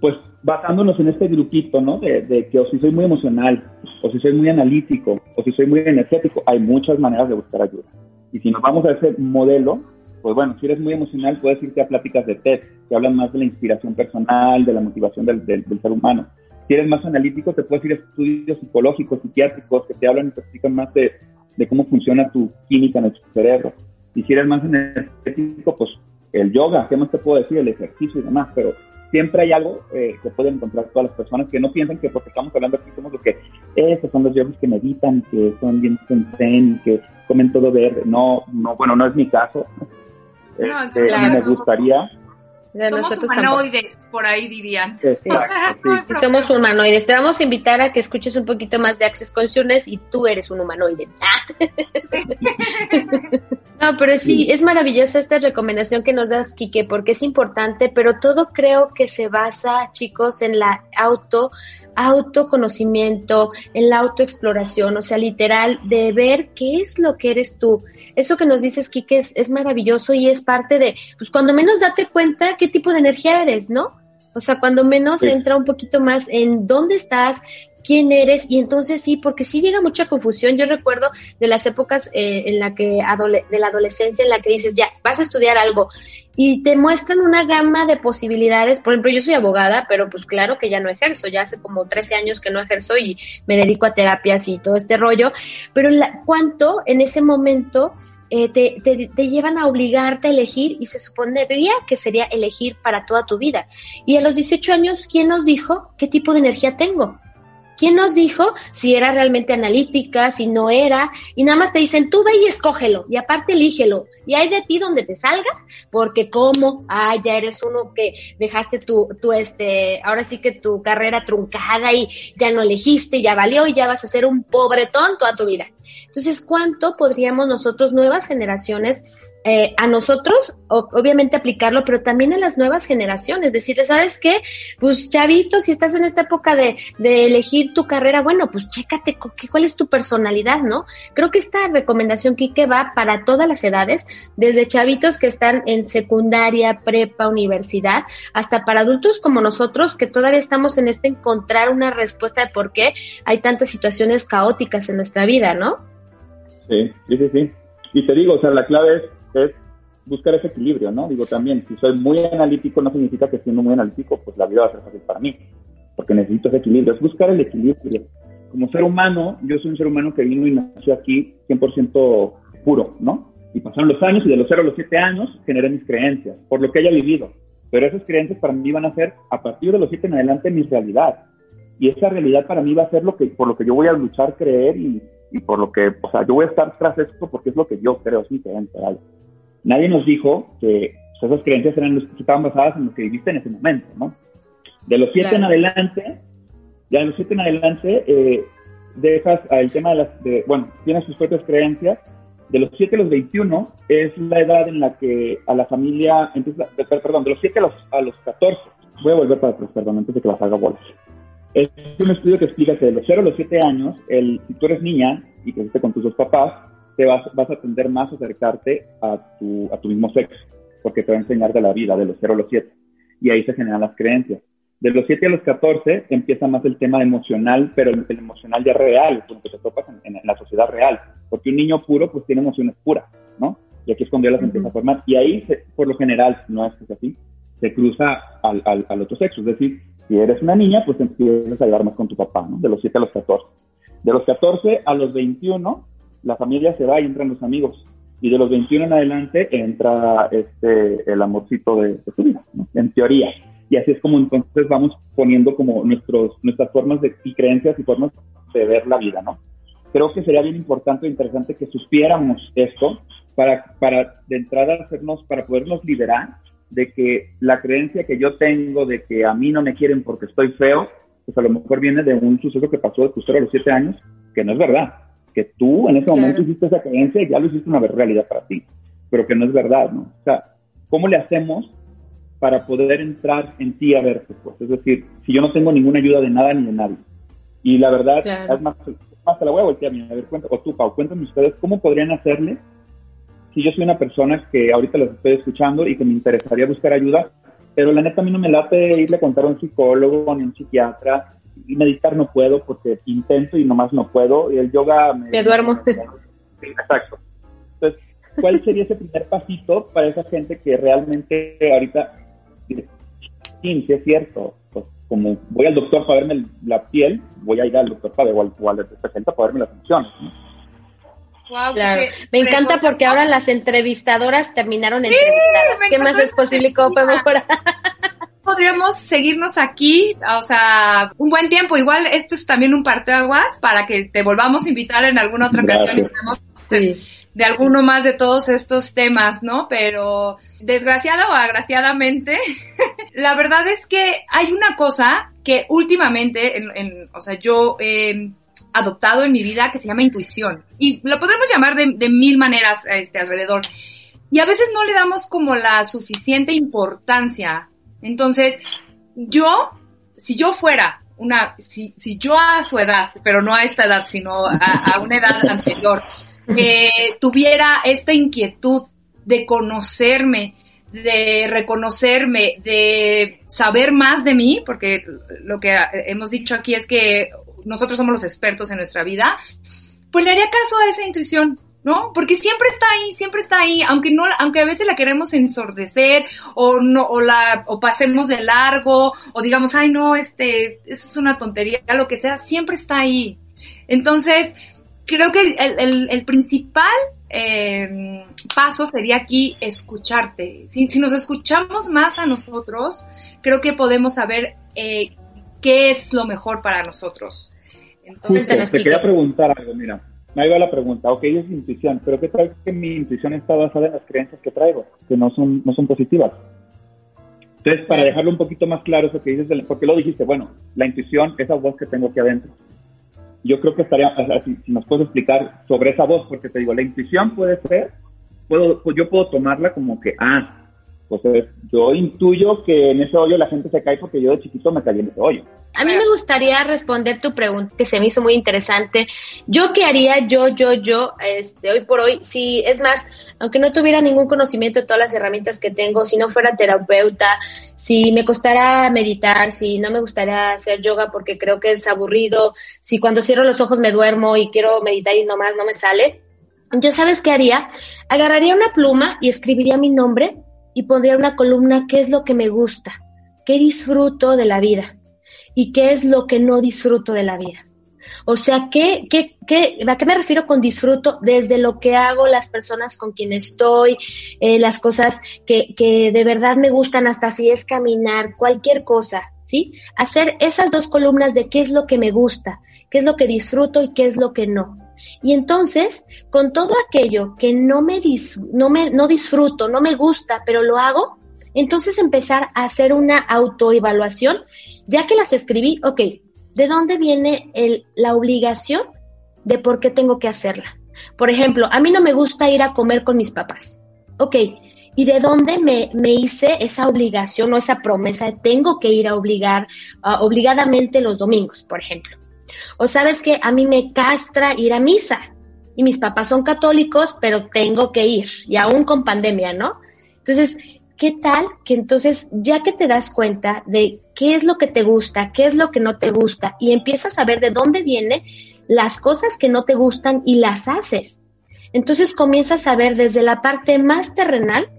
[SPEAKER 4] pues basándonos en este grupito, ¿no? De, que o si soy muy emocional, o si soy muy analítico, o si soy muy energético, hay muchas maneras de buscar ayuda. Y si nos vamos a ese modelo, pues bueno, si eres muy emocional, puedes irte a pláticas de TED, que hablan más de la inspiración personal, de la motivación del, ser humano. Si eres más analítico, te puedes ir a estudios psicológicos, psiquiátricos, que te hablan y te explican más de, de cómo funciona tu química en el cerebro. Y si eres más energético, pues el yoga, ¿qué más te puedo decir? El ejercicio y demás, pero siempre hay algo eh, que pueden encontrar todas las personas que no piensan que porque estamos hablando aquí somos los que, esos son los yogis que meditan, que son bien zen, que comen todo verde. No, no, bueno, no es mi caso. No, este, me gustaría
[SPEAKER 1] somos humanoides, por ahí dirían.
[SPEAKER 3] Somos humanoides. Te vamos a invitar a que escuches un poquito más de Access Consciousness y tú eres un humanoide. no, pero sí, es maravillosa esta recomendación que nos das, Quique, porque es importante, pero todo creo que se basa, chicos, en la auto autoconocimiento, en la autoexploración, o sea, literal, de ver qué es lo que eres tú. Eso que nos dices, Kike, es, es maravilloso y es parte de, pues cuando menos date cuenta qué tipo de energía eres, ¿no? O sea, cuando menos entra un poquito más en dónde estás, quién eres y entonces sí, porque sí llega mucha confusión. Yo recuerdo de las épocas eh, en la que de la adolescencia en la que dices, ya, vas a estudiar algo y te muestran una gama de posibilidades. Por ejemplo, yo soy abogada, pero pues claro que ya no ejerzo, ya hace como 13 años que no ejerzo y me dedico a terapias y todo este rollo, pero la, cuánto en ese momento eh, te, te, te, llevan a obligarte a elegir y se supondría que sería elegir para toda tu vida. Y a los 18 años, ¿quién nos dijo qué tipo de energía tengo? ¿Quién nos dijo si era realmente analítica, si no era? Y nada más te dicen, tú ve y escógelo, y aparte elígelo. Y hay de ti donde te salgas, porque como, ah, ya eres uno que dejaste tu, tu, este, ahora sí que tu carrera truncada y ya no elegiste, ya valió y ya vas a ser un pobretón toda tu vida. Entonces, ¿cuánto podríamos nosotros, nuevas generaciones, eh, a nosotros, obviamente aplicarlo, pero también a las nuevas generaciones, decirle, ¿sabes qué? Pues chavito, si estás en esta época de, de elegir tu carrera, bueno, pues chécate cuál es tu personalidad, ¿no? Creo que esta recomendación, Kike, va para todas las edades, desde chavitos que están en secundaria, prepa, universidad, hasta para adultos como nosotros, que todavía estamos en este encontrar una respuesta de por qué hay tantas situaciones caóticas en nuestra vida, ¿no?
[SPEAKER 4] Sí, sí, sí. Y te digo, o sea, la clave es es buscar ese equilibrio, ¿no? Digo, también, si soy muy analítico, no significa que siendo muy analítico, pues la vida va a ser fácil para mí, porque necesito ese equilibrio, es buscar el equilibrio. Como ser humano, yo soy un ser humano que vino y nació aquí 100% puro, ¿no? Y pasaron los años y de los 0 a los 7 años generé mis creencias, por lo que haya vivido. Pero esas creencias para mí van a ser, a partir de los 7 en adelante, mi realidad. Y esa realidad para mí va a ser lo que, por lo que yo voy a luchar, creer y, y por lo que, o sea, yo voy a estar tras esto porque es lo que yo creo, es mi creencia. ¿vale? Nadie nos dijo que esas creencias eran los que estaban basadas en lo que viviste en ese momento, ¿no? De los siete en adelante, ya de los siete en adelante, eh, dejas el tema de las, de, bueno, tienes tus propias creencias. De los siete a los 21 es la edad en la que a la familia, empieza, perdón, de los siete a los, a los 14, voy a volver para atrás, perdón, antes de que las haga bolas. Es un estudio que explica que de los 0 a los 7 años, el, si tú eres niña y creciste con tus dos papás, te vas, vas a tender más a acercarte a tu, a tu mismo sexo, porque te va a enseñar de la vida, de los 0 a los 7. Y ahí se generan las creencias. De los 7 a los 14 empieza más el tema emocional, pero el, emocional ya real, con que te topas en, la sociedad real. Porque un niño puro, pues tiene emociones puras, ¿no? Y aquí es cuando ya las empieza a formar. Y ahí, por lo general, no es que sea así, se cruza al, al, al, otro sexo. Es decir, si eres una niña, pues empiezas a llevar más con tu papá, ¿no? De los 7 a los 14. De los 14 a los 21 la familia se va y entran los amigos. Y de los 21 en adelante entra este, el amorcito de, tu vida, en teoría. Y así es como entonces vamos poniendo como nuestros, nuestras formas de, y creencias y formas de ver la vida, ¿no? Creo que sería bien importante e interesante que supiéramos esto para, para de entrada hacernos, para podernos liberar de que la creencia que yo tengo de que a mí no me quieren porque estoy feo, pues a lo mejor viene de un suceso que pasó de a los siete años, que no es verdad que tú en ese momento hiciste esa creencia y ya lo hiciste una realidad para ti, pero que no es verdad, ¿no? O sea, ¿cómo le hacemos para poder entrar en ti a verte? Pues? Es decir, si yo no tengo ninguna ayuda de nada ni de nadie. Y la verdad, es más, más, te la voy a voltear a ver, cuenta, o tú, Pau, cuéntame ustedes, ¿cómo podrían hacerle si yo soy una persona que ahorita los estoy escuchando y que me interesaría buscar ayuda, pero la neta a mí no me late irle a contar a un psicólogo ni a un psiquiatra, meditar no puedo porque intento y nomás no puedo. Y el yoga
[SPEAKER 3] me, duermo.
[SPEAKER 4] exacto. Entonces, ¿cuál sería ese primer pasito para esa gente que realmente ahorita, sí, sí es cierto, pues como voy al doctor para verme la piel, voy a ir al doctor para, igual al, al para verme las funciones.
[SPEAKER 3] claro. Me encanta porque ahora las entrevistadoras terminaron entrevistadas. ¿Qué más es posible? ¿Cómo podemos
[SPEAKER 1] podríamos seguirnos aquí, o sea, un buen tiempo. Igual esto es también un parteaguas para que te volvamos a invitar en alguna otra ocasión y tenemos de, alguno más de todos estos temas, ¿no? Pero desgraciada o agraciadamente, la verdad es que hay una cosa que últimamente, en, o sea, yo he adoptado en mi vida que se llama intuición. Y lo podemos llamar de, de mil maneras este, alrededor. Y a veces no le damos como la suficiente importancia entonces, yo, si yo fuera una, si, si yo a su edad, pero no a esta edad, sino a, una edad anterior, eh, tuviera esta inquietud de conocerme, de reconocerme, de saber más de mí, porque lo que hemos dicho aquí es que nosotros somos los expertos en nuestra vida, pues le haría caso a esa intuición, ¿no? Porque siempre está ahí, siempre está ahí, aunque no, aunque a veces la queremos ensordecer o no, o la, o pasemos de largo, o digamos, ay no, este, eso es una tontería, lo que sea, siempre está ahí. Entonces, creo que el, el, principal eh, paso sería aquí escucharte. Si, si, nos escuchamos más a nosotros, creo que podemos saber eh, qué es lo mejor para nosotros.
[SPEAKER 4] Entonces, te quería preguntar algo, mira me va la pregunta, ok, es intuición, pero ¿qué tal que mi intuición está basada en las creencias que traigo, que no son, no son positivas? Entonces, para dejarlo un poquito más claro eso que dices, porque lo dijiste, bueno, la intuición, esa voz que tengo aquí adentro. yo creo que estaría, si, nos puedes explicar sobre esa voz, porque te digo, la intuición puede ser, puedo, yo puedo tomarla como que, ah, yo intuyo que en ese hoyo la gente se cae porque yo de chiquito me caí en ese hoyo.
[SPEAKER 3] A mí me gustaría responder tu pregunta que se me hizo muy interesante. Yo qué haría yo, yo, yo, este, hoy por hoy, si es más, aunque no tuviera ningún conocimiento de todas las herramientas que tengo, si no fuera terapeuta, si me costara meditar, si no me gustaría hacer yoga porque creo que es aburrido, si cuando cierro los ojos me duermo y quiero meditar y nomás no me sale, yo sabes qué haría? Agarraría una pluma y escribiría mi nombre y pondría una columna qué es lo que me gusta, qué disfruto de la vida y qué es lo que no disfruto de la vida. O sea, ¿qué, qué, qué, ¿a qué me refiero con disfruto? Desde lo que hago, las personas con quien estoy, eh, las cosas que, que de verdad me gustan, hasta si es caminar, cualquier cosa, ¿sí? Hacer esas dos columnas de qué es lo que me gusta, qué es lo que disfruto y qué es lo que no. Y entonces, con todo aquello que no me, no me no disfruto, no me gusta, pero lo hago, entonces empezar a hacer una autoevaluación, ya que las escribí, ok, ¿de dónde viene la obligación de por qué tengo que hacerla? Por ejemplo, a mí no me gusta ir a comer con mis papás. Ok, ¿y de dónde me, me hice esa obligación o esa promesa de tengo que ir a obligar, obligadamente los domingos, por ejemplo? O sabes que a mí me castra ir a misa y mis papás son católicos, pero tengo que ir, y aún con pandemia, ¿no? Entonces, ¿qué tal que entonces, ya que te das cuenta de qué es lo que te gusta, qué es lo que no te gusta, y empiezas a ver de dónde vienen las cosas que no te gustan y las haces? Entonces comienzas a ver desde la parte más terrenal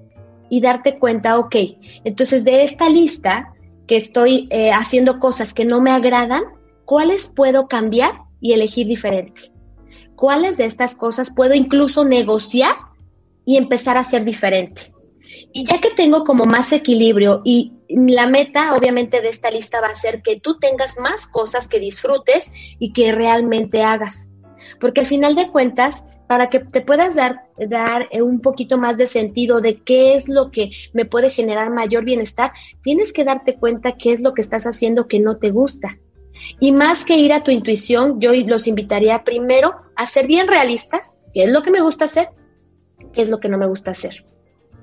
[SPEAKER 3] y darte cuenta, ok, entonces de esta lista que estoy eh, haciendo cosas que no me agradan, ¿cuáles puedo cambiar y elegir diferente? ¿Cuáles de estas cosas puedo incluso negociar y empezar a ser diferente? Y ya que tengo como más equilibrio y la meta obviamente de esta lista va a ser que tú tengas más cosas que disfrutes y que realmente hagas. Porque al final de cuentas, para que te puedas dar, dar un poquito más de sentido de qué es lo que me puede generar mayor bienestar, tienes que darte cuenta qué es lo que estás haciendo que no te gusta. Y más que ir a tu intuición, yo los invitaría primero a ser bien realistas, qué es lo que me gusta hacer, qué es lo que no me gusta hacer.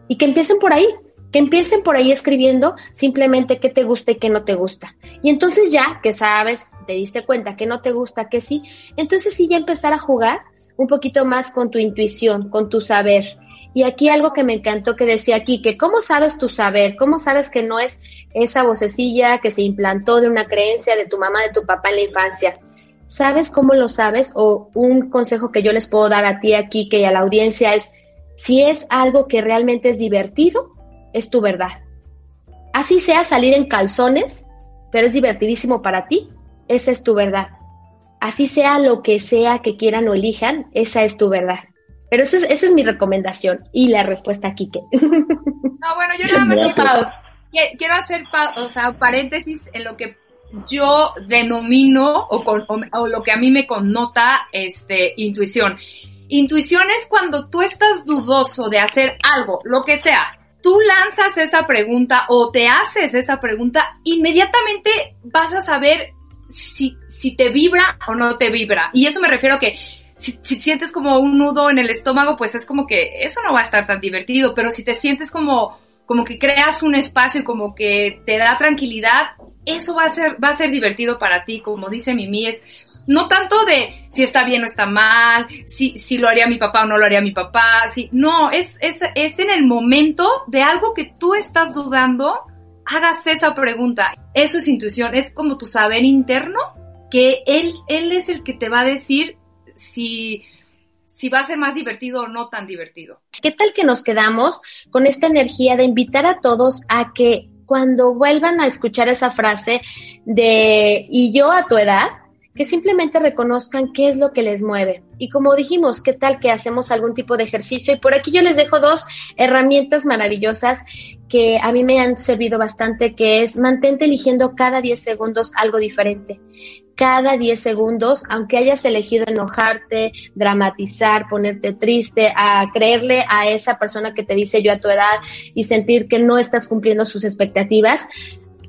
[SPEAKER 3] Y que empiecen por ahí, que empiecen por ahí escribiendo simplemente qué te gusta y qué no te gusta. Y entonces ya que sabes, te diste cuenta que no te gusta, que sí, entonces sí ya empezar a jugar un poquito más con tu intuición, con tu saber. Y aquí algo que me encantó que decía aquí, que cómo sabes tu saber, cómo sabes que no es esa vocecilla que se implantó de una creencia de tu mamá, de tu papá en la infancia. ¿Sabes cómo lo sabes? O un consejo que yo les puedo dar a ti aquí, que a la audiencia es, si es algo que realmente es divertido, es tu verdad. Así sea salir en calzones, pero es divertidísimo para ti, esa es tu verdad. Así sea lo que sea que quieran o elijan, esa es tu verdad. Pero esa es, mi recomendación y la respuesta a Kike.
[SPEAKER 1] No, bueno, yo nada más quiero, hacer o sea, paréntesis en lo que yo denomino o, con, o, lo que a mí me connota este, intuición. Intuición es cuando tú estás dudoso de hacer algo, lo que sea. Tú lanzas esa pregunta o te haces esa pregunta, inmediatamente vas a saber si, si te vibra o no te vibra. Y eso me refiero a que si, sientes como un nudo en el estómago, pues es como que eso no va a estar tan divertido, pero si te sientes como, como que creas un espacio y como que te da tranquilidad, eso va a ser, va a ser divertido para ti, como dice Mimi, es no tanto de si está bien o está mal, si, si lo haría mi papá o no lo haría mi papá, si, no, es, es, es en el momento de algo que tú estás dudando, hagas esa pregunta. Eso es intuición, es como tu saber interno, que él, él es el que te va a decir si, si va a ser más divertido o no tan divertido.
[SPEAKER 3] ¿Qué tal que nos quedamos con esta energía de invitar a todos a que cuando vuelvan a escuchar esa frase de y yo a tu edad, que simplemente reconozcan qué es lo que les mueve. Y como dijimos, qué tal que hacemos algún tipo de ejercicio. Y por aquí yo les dejo dos herramientas maravillosas que a mí me han servido bastante, que es mantente eligiendo cada 10 segundos algo diferente. Cada 10 segundos, aunque hayas elegido enojarte, dramatizar, ponerte triste, a creerle a esa persona que te dice yo a tu edad y sentir que no estás cumpliendo sus expectativas,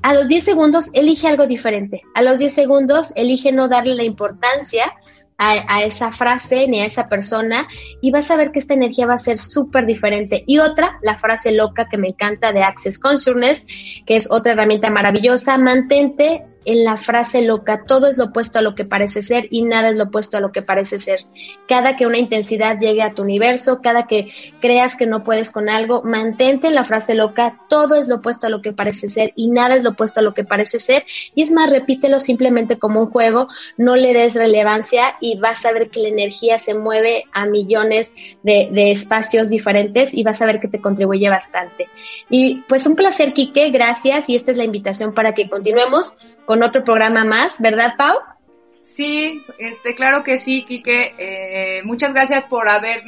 [SPEAKER 3] a los 10 segundos elige algo diferente. A los 10 segundos elige no darle la importancia a, esa frase ni a esa persona y vas a ver que esta energía va a ser súper diferente. Y otra, la frase loca que me encanta de Access Consciousness, que es otra herramienta maravillosa, mantente en la frase loca, todo es lo opuesto a lo que parece ser y nada es lo opuesto a lo que parece ser. Cada que una intensidad llegue a tu universo, cada que creas que no puedes con algo, mantente en la frase loca, todo es lo opuesto a lo que parece ser y nada es lo opuesto a lo que parece ser. Y es más, repítelo simplemente como un juego, no le des relevancia y vas a ver que la energía se mueve a millones de, espacios diferentes y vas a ver que te contribuye bastante. Y pues un placer, Quique, gracias y esta es la invitación para que continuemos con otro programa más, ¿verdad, Pau?
[SPEAKER 1] Sí, este, claro que sí, Quique. Eh, muchas gracias por haber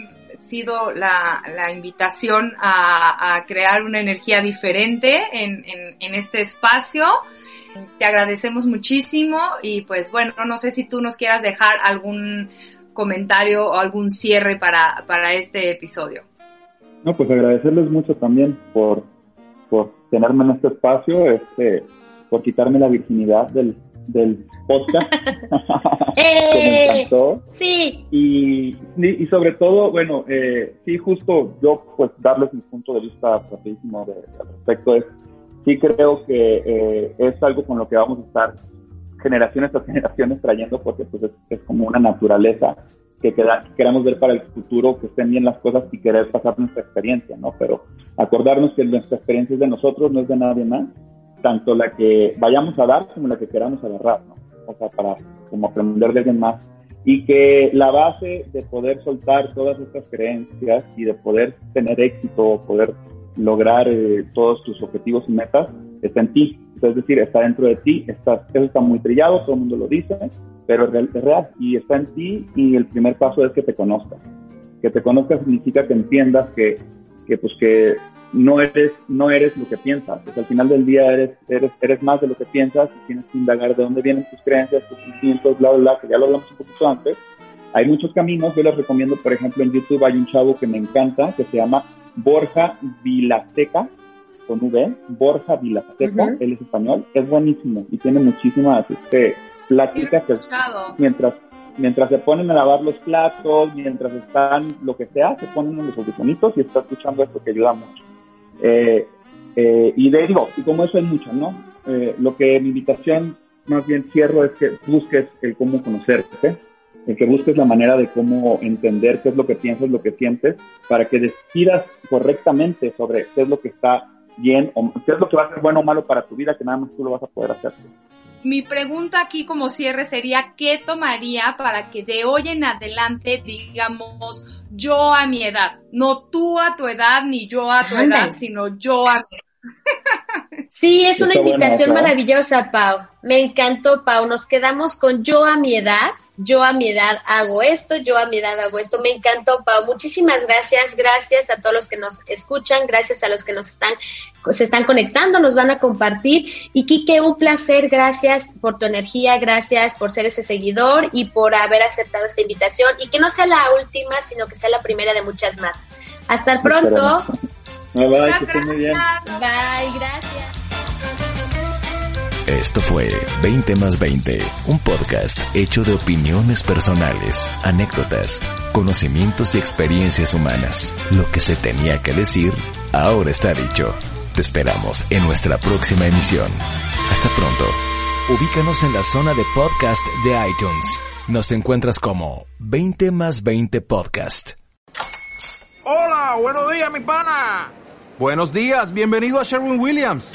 [SPEAKER 1] sido la, invitación a, crear una energía diferente en, en, este espacio. Te agradecemos muchísimo y pues bueno, no sé si tú nos quieras dejar algún comentario o algún cierre para, para este episodio.
[SPEAKER 4] No, pues agradecerles mucho también por, por tenerme en este espacio. Este, por quitarme la virginidad del, del podcast. que me
[SPEAKER 3] ¡Eh! encantó. Sí.
[SPEAKER 4] Y, y, sobre todo, bueno, eh, sí, justo yo, pues, darles mi punto de vista rapidísimo de, al respecto es, sí creo que eh, es algo con lo que vamos a estar generaciones tras generaciones trayendo, porque pues es, como una naturaleza que, queda, queramos ver para el futuro, que estén bien las cosas y querer pasar nuestra experiencia, ¿no? Pero acordarnos que nuestra experiencia es de nosotros, no es de nadie más tanto la que vayamos a dar como la que queramos agarrar, ¿no? O sea, para como aprender de alguien más. Y que la base de poder soltar todas estas creencias y de poder tener éxito, poder lograr eh, todos tus objetivos y metas, está en ti. Es decir, está dentro de ti, está, eso está muy trillado, todo el mundo lo dice, pero es real y está en ti y el primer paso es que te conozcas. Que te conozcas significa que entiendas que, que pues que no eres, no eres lo que piensas. Pues al final del día eres, eres, eres más de lo que piensas y tienes que indagar de dónde vienen tus creencias, tus sentimientos, bla, bla, bla, que ya lo hablamos un poquito antes. Hay muchos caminos, yo les recomiendo, por ejemplo, en YouTube hay un chavo que me encanta, que se llama Borja Vilaseca, con V, Borja Vilaseca, él es español, es buenísimo y tiene muchísimas este, pláticas mientras mientras se ponen a lavar los platos, mientras están lo que sea, se ponen en los audifonitos y está escuchando esto que ayuda mucho. Eh, eh, y de digo, y como eso hay mucho, ¿no? Eh, lo que mi invitación más bien cierro es que busques el cómo conocerte, el que busques la manera de cómo entender qué es lo que piensas, lo que sientes, para que decidas correctamente sobre qué es lo que está bien o qué es lo que va a ser bueno o malo para tu vida, que nada más tú lo vas a poder hacer.
[SPEAKER 1] Mi pregunta aquí como cierre sería, ¿qué tomaría para que de hoy en adelante digamos yo a mi edad? No tú a tu edad ni yo a tu edad, sino yo a mi edad.
[SPEAKER 3] Sí, es una invitación maravillosa, Pau. Me encantó, Pau. Nos quedamos con yo a mi edad yo a mi edad hago esto, yo a mi edad hago esto. Me encantó, Pau. Muchísimas gracias. Gracias a todos los que nos escuchan, gracias a los que nos están, se están conectando, nos van a compartir. Y Kike, un placer. Gracias por tu energía, gracias por ser ese seguidor y por haber aceptado esta invitación. Y que no sea la última, sino que sea la primera de muchas más. Hasta el pronto.
[SPEAKER 4] Bye, bye, Bye,
[SPEAKER 3] gracias.
[SPEAKER 2] Esto fue 20 más 20, un podcast hecho de opiniones personales, anécdotas, conocimientos y experiencias humanas. Lo que se tenía que decir, ahora está dicho. Te esperamos en nuestra próxima emisión. Hasta pronto. Ubícanos en la zona de podcast de iTunes. Nos encuentras como 20 más 20 podcast.
[SPEAKER 5] Hola, buenos días, mi pana.
[SPEAKER 6] Buenos días, bienvenido a Sherwin Williams.